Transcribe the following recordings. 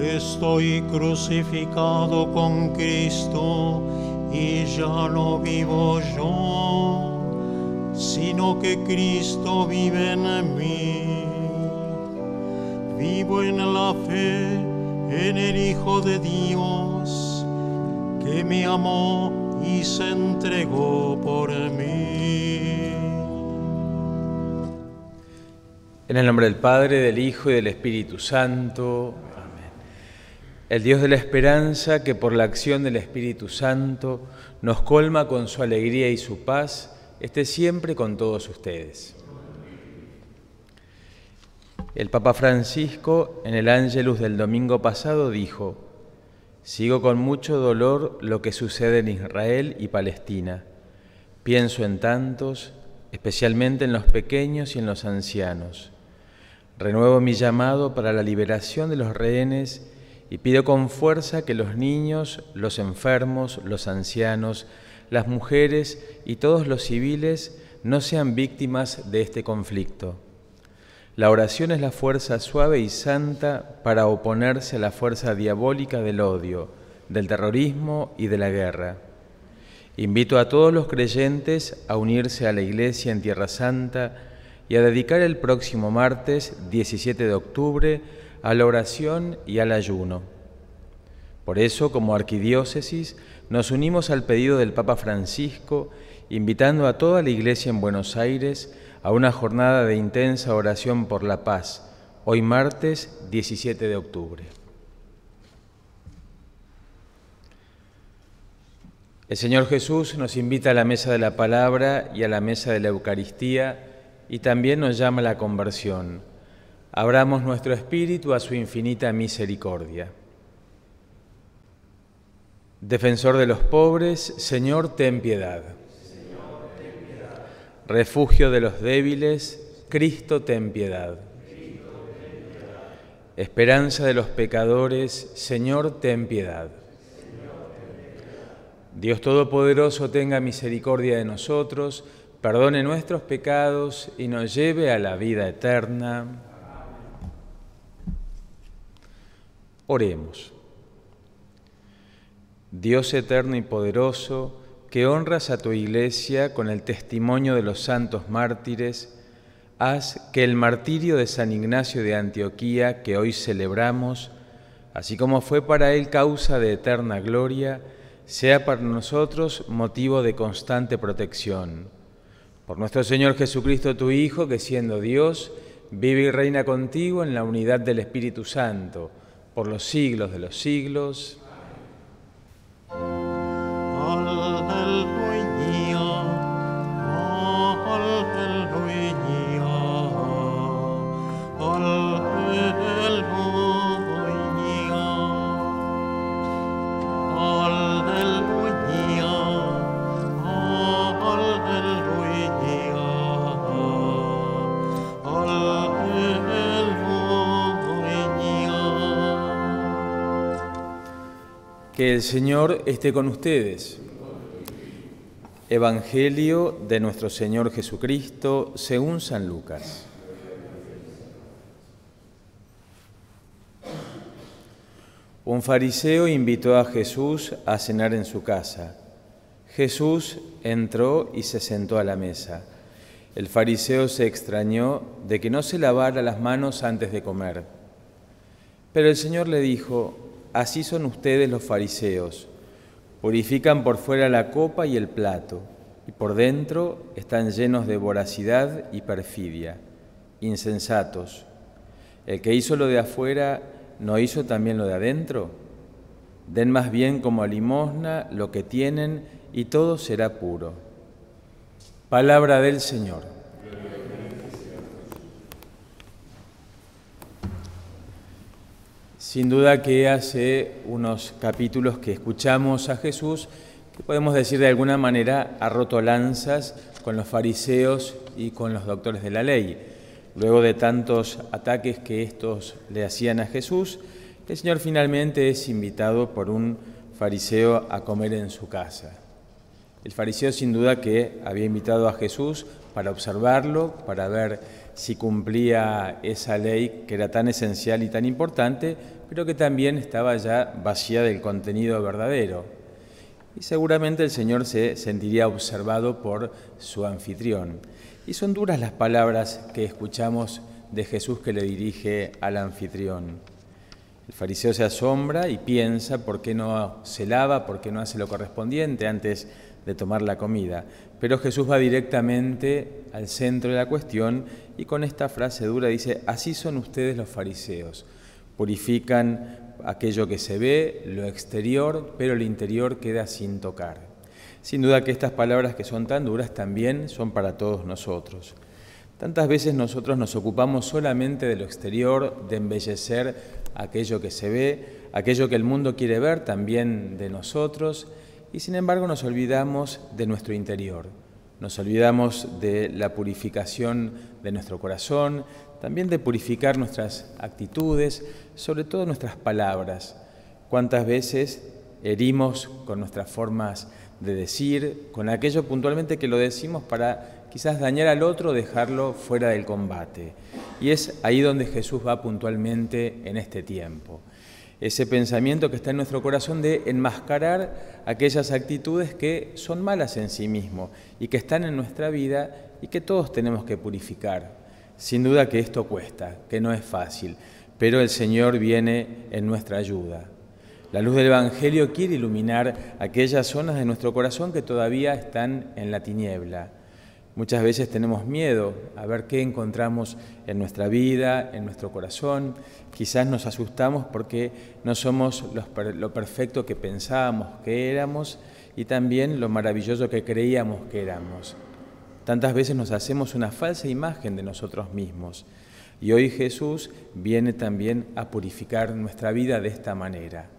Estoy crucificado con Cristo y ya no vivo yo, sino que Cristo vive en mí. Vivo en la fe, en el Hijo de Dios, que me amó y se entregó por mí. En el nombre del Padre, del Hijo y del Espíritu Santo. El Dios de la esperanza, que por la acción del Espíritu Santo nos colma con su alegría y su paz, esté siempre con todos ustedes. El Papa Francisco, en el Ángelus del domingo pasado, dijo, Sigo con mucho dolor lo que sucede en Israel y Palestina. Pienso en tantos, especialmente en los pequeños y en los ancianos. Renuevo mi llamado para la liberación de los rehenes y pido con fuerza que los niños, los enfermos, los ancianos, las mujeres y todos los civiles no sean víctimas de este conflicto. La oración es la fuerza suave y santa para oponerse a la fuerza diabólica del odio, del terrorismo y de la guerra. Invito a todos los creyentes a unirse a la Iglesia en Tierra Santa y a dedicar el próximo martes 17 de octubre a la oración y al ayuno. Por eso, como arquidiócesis, nos unimos al pedido del Papa Francisco, invitando a toda la Iglesia en Buenos Aires a una jornada de intensa oración por la paz, hoy martes 17 de octubre. El Señor Jesús nos invita a la mesa de la palabra y a la mesa de la Eucaristía y también nos llama a la conversión abramos nuestro espíritu a su infinita misericordia. Defensor de los pobres, Señor, ten piedad. Refugio de los débiles, Cristo, ten piedad. Esperanza de los pecadores, Señor, ten piedad. Dios Todopoderoso tenga misericordia de nosotros, perdone nuestros pecados y nos lleve a la vida eterna. Oremos. Dios eterno y poderoso, que honras a tu iglesia con el testimonio de los santos mártires, haz que el martirio de San Ignacio de Antioquía que hoy celebramos, así como fue para él causa de eterna gloria, sea para nosotros motivo de constante protección. Por nuestro Señor Jesucristo, tu Hijo, que siendo Dios, vive y reina contigo en la unidad del Espíritu Santo, por los siglos de los siglos. Que el Señor esté con ustedes. Evangelio de nuestro Señor Jesucristo según San Lucas. Un fariseo invitó a Jesús a cenar en su casa. Jesús entró y se sentó a la mesa. El fariseo se extrañó de que no se lavara las manos antes de comer. Pero el Señor le dijo, Así son ustedes los fariseos. Purifican por fuera la copa y el plato, y por dentro están llenos de voracidad y perfidia. Insensatos. El que hizo lo de afuera, ¿no hizo también lo de adentro? Den más bien como limosna lo que tienen y todo será puro. Palabra del Señor. Sin duda que hace unos capítulos que escuchamos a Jesús, que podemos decir de alguna manera ha roto lanzas con los fariseos y con los doctores de la ley. Luego de tantos ataques que estos le hacían a Jesús, el Señor finalmente es invitado por un fariseo a comer en su casa. El fariseo sin duda que había invitado a Jesús para observarlo, para ver si cumplía esa ley que era tan esencial y tan importante, pero que también estaba ya vacía del contenido verdadero. Y seguramente el Señor se sentiría observado por su anfitrión. Y son duras las palabras que escuchamos de Jesús que le dirige al anfitrión. El fariseo se asombra y piensa por qué no se lava, por qué no hace lo correspondiente antes de tomar la comida. Pero Jesús va directamente al centro de la cuestión y con esta frase dura dice, así son ustedes los fariseos, purifican aquello que se ve, lo exterior, pero el interior queda sin tocar. Sin duda que estas palabras que son tan duras también son para todos nosotros. Tantas veces nosotros nos ocupamos solamente de lo exterior, de embellecer aquello que se ve, aquello que el mundo quiere ver también de nosotros, y sin embargo nos olvidamos de nuestro interior, nos olvidamos de la purificación de nuestro corazón, también de purificar nuestras actitudes, sobre todo nuestras palabras. ¿Cuántas veces herimos con nuestras formas de decir, con aquello puntualmente que lo decimos para quizás dañar al otro, dejarlo fuera del combate? Y es ahí donde Jesús va puntualmente en este tiempo ese pensamiento que está en nuestro corazón de enmascarar aquellas actitudes que son malas en sí mismo y que están en nuestra vida y que todos tenemos que purificar. Sin duda que esto cuesta, que no es fácil, pero el Señor viene en nuestra ayuda. La luz del Evangelio quiere iluminar aquellas zonas de nuestro corazón que todavía están en la tiniebla Muchas veces tenemos miedo a ver qué encontramos en nuestra vida, en nuestro corazón. Quizás nos asustamos porque no somos lo perfecto que pensábamos que éramos y también lo maravilloso que creíamos que éramos. Tantas veces nos hacemos una falsa imagen de nosotros mismos. Y hoy Jesús viene también a purificar nuestra vida de esta manera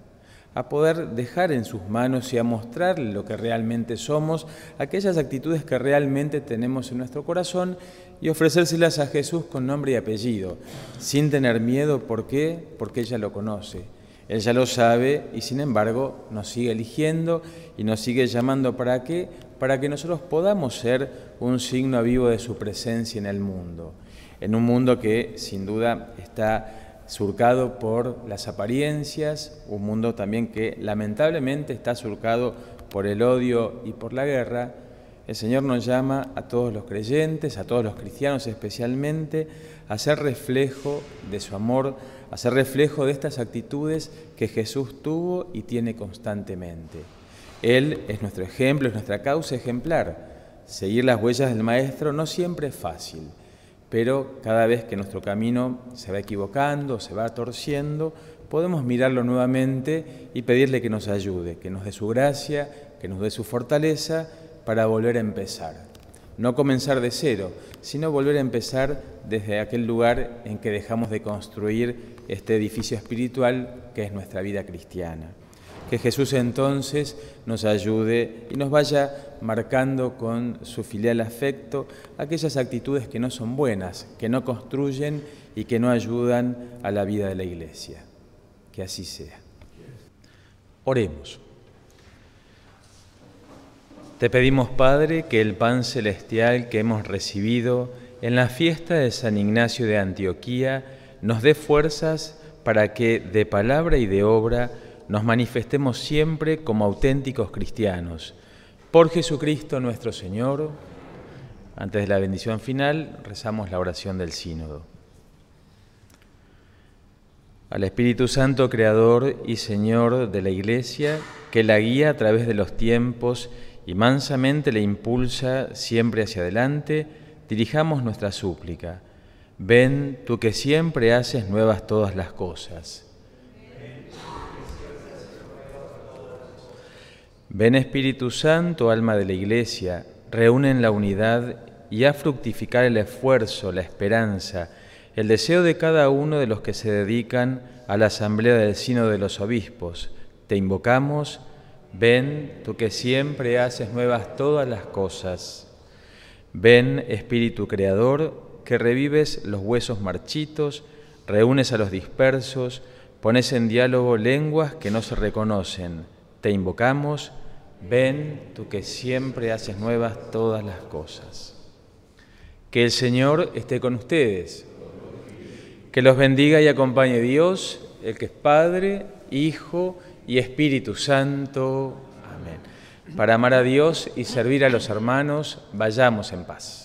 a poder dejar en sus manos y a mostrar lo que realmente somos, aquellas actitudes que realmente tenemos en nuestro corazón y ofrecérselas a Jesús con nombre y apellido, sin tener miedo. ¿Por qué? Porque ella lo conoce. Él ya lo sabe y sin embargo nos sigue eligiendo y nos sigue llamando para qué? Para que nosotros podamos ser un signo vivo de su presencia en el mundo. En un mundo que sin duda está surcado por las apariencias, un mundo también que lamentablemente está surcado por el odio y por la guerra, el Señor nos llama a todos los creyentes, a todos los cristianos especialmente, a ser reflejo de su amor, a ser reflejo de estas actitudes que Jesús tuvo y tiene constantemente. Él es nuestro ejemplo, es nuestra causa ejemplar. Seguir las huellas del Maestro no siempre es fácil pero cada vez que nuestro camino se va equivocando, se va torciendo, podemos mirarlo nuevamente y pedirle que nos ayude, que nos dé su gracia, que nos dé su fortaleza para volver a empezar. No comenzar de cero, sino volver a empezar desde aquel lugar en que dejamos de construir este edificio espiritual que es nuestra vida cristiana. Que Jesús entonces nos ayude y nos vaya marcando con su filial afecto aquellas actitudes que no son buenas, que no construyen y que no ayudan a la vida de la iglesia. Que así sea. Oremos. Te pedimos, Padre, que el pan celestial que hemos recibido en la fiesta de San Ignacio de Antioquía nos dé fuerzas para que de palabra y de obra nos manifestemos siempre como auténticos cristianos. Por Jesucristo nuestro Señor, antes de la bendición final, rezamos la oración del sínodo. Al Espíritu Santo, Creador y Señor de la Iglesia, que la guía a través de los tiempos y mansamente le impulsa siempre hacia adelante, dirijamos nuestra súplica. Ven tú que siempre haces nuevas todas las cosas Ven Espíritu Santo, alma de la Iglesia, reúne en la unidad y a fructificar el esfuerzo, la esperanza, el deseo de cada uno de los que se dedican a la asamblea del Sino de los Obispos. Te invocamos, ven tú que siempre haces nuevas todas las cosas. Ven Espíritu Creador, que revives los huesos marchitos, reúnes a los dispersos, pones en diálogo lenguas que no se reconocen. Te invocamos, Ven, tú que siempre haces nuevas todas las cosas. Que el Señor esté con ustedes. Que los bendiga y acompañe Dios, el que es Padre, Hijo y Espíritu Santo. Amén. Para amar a Dios y servir a los hermanos, vayamos en paz.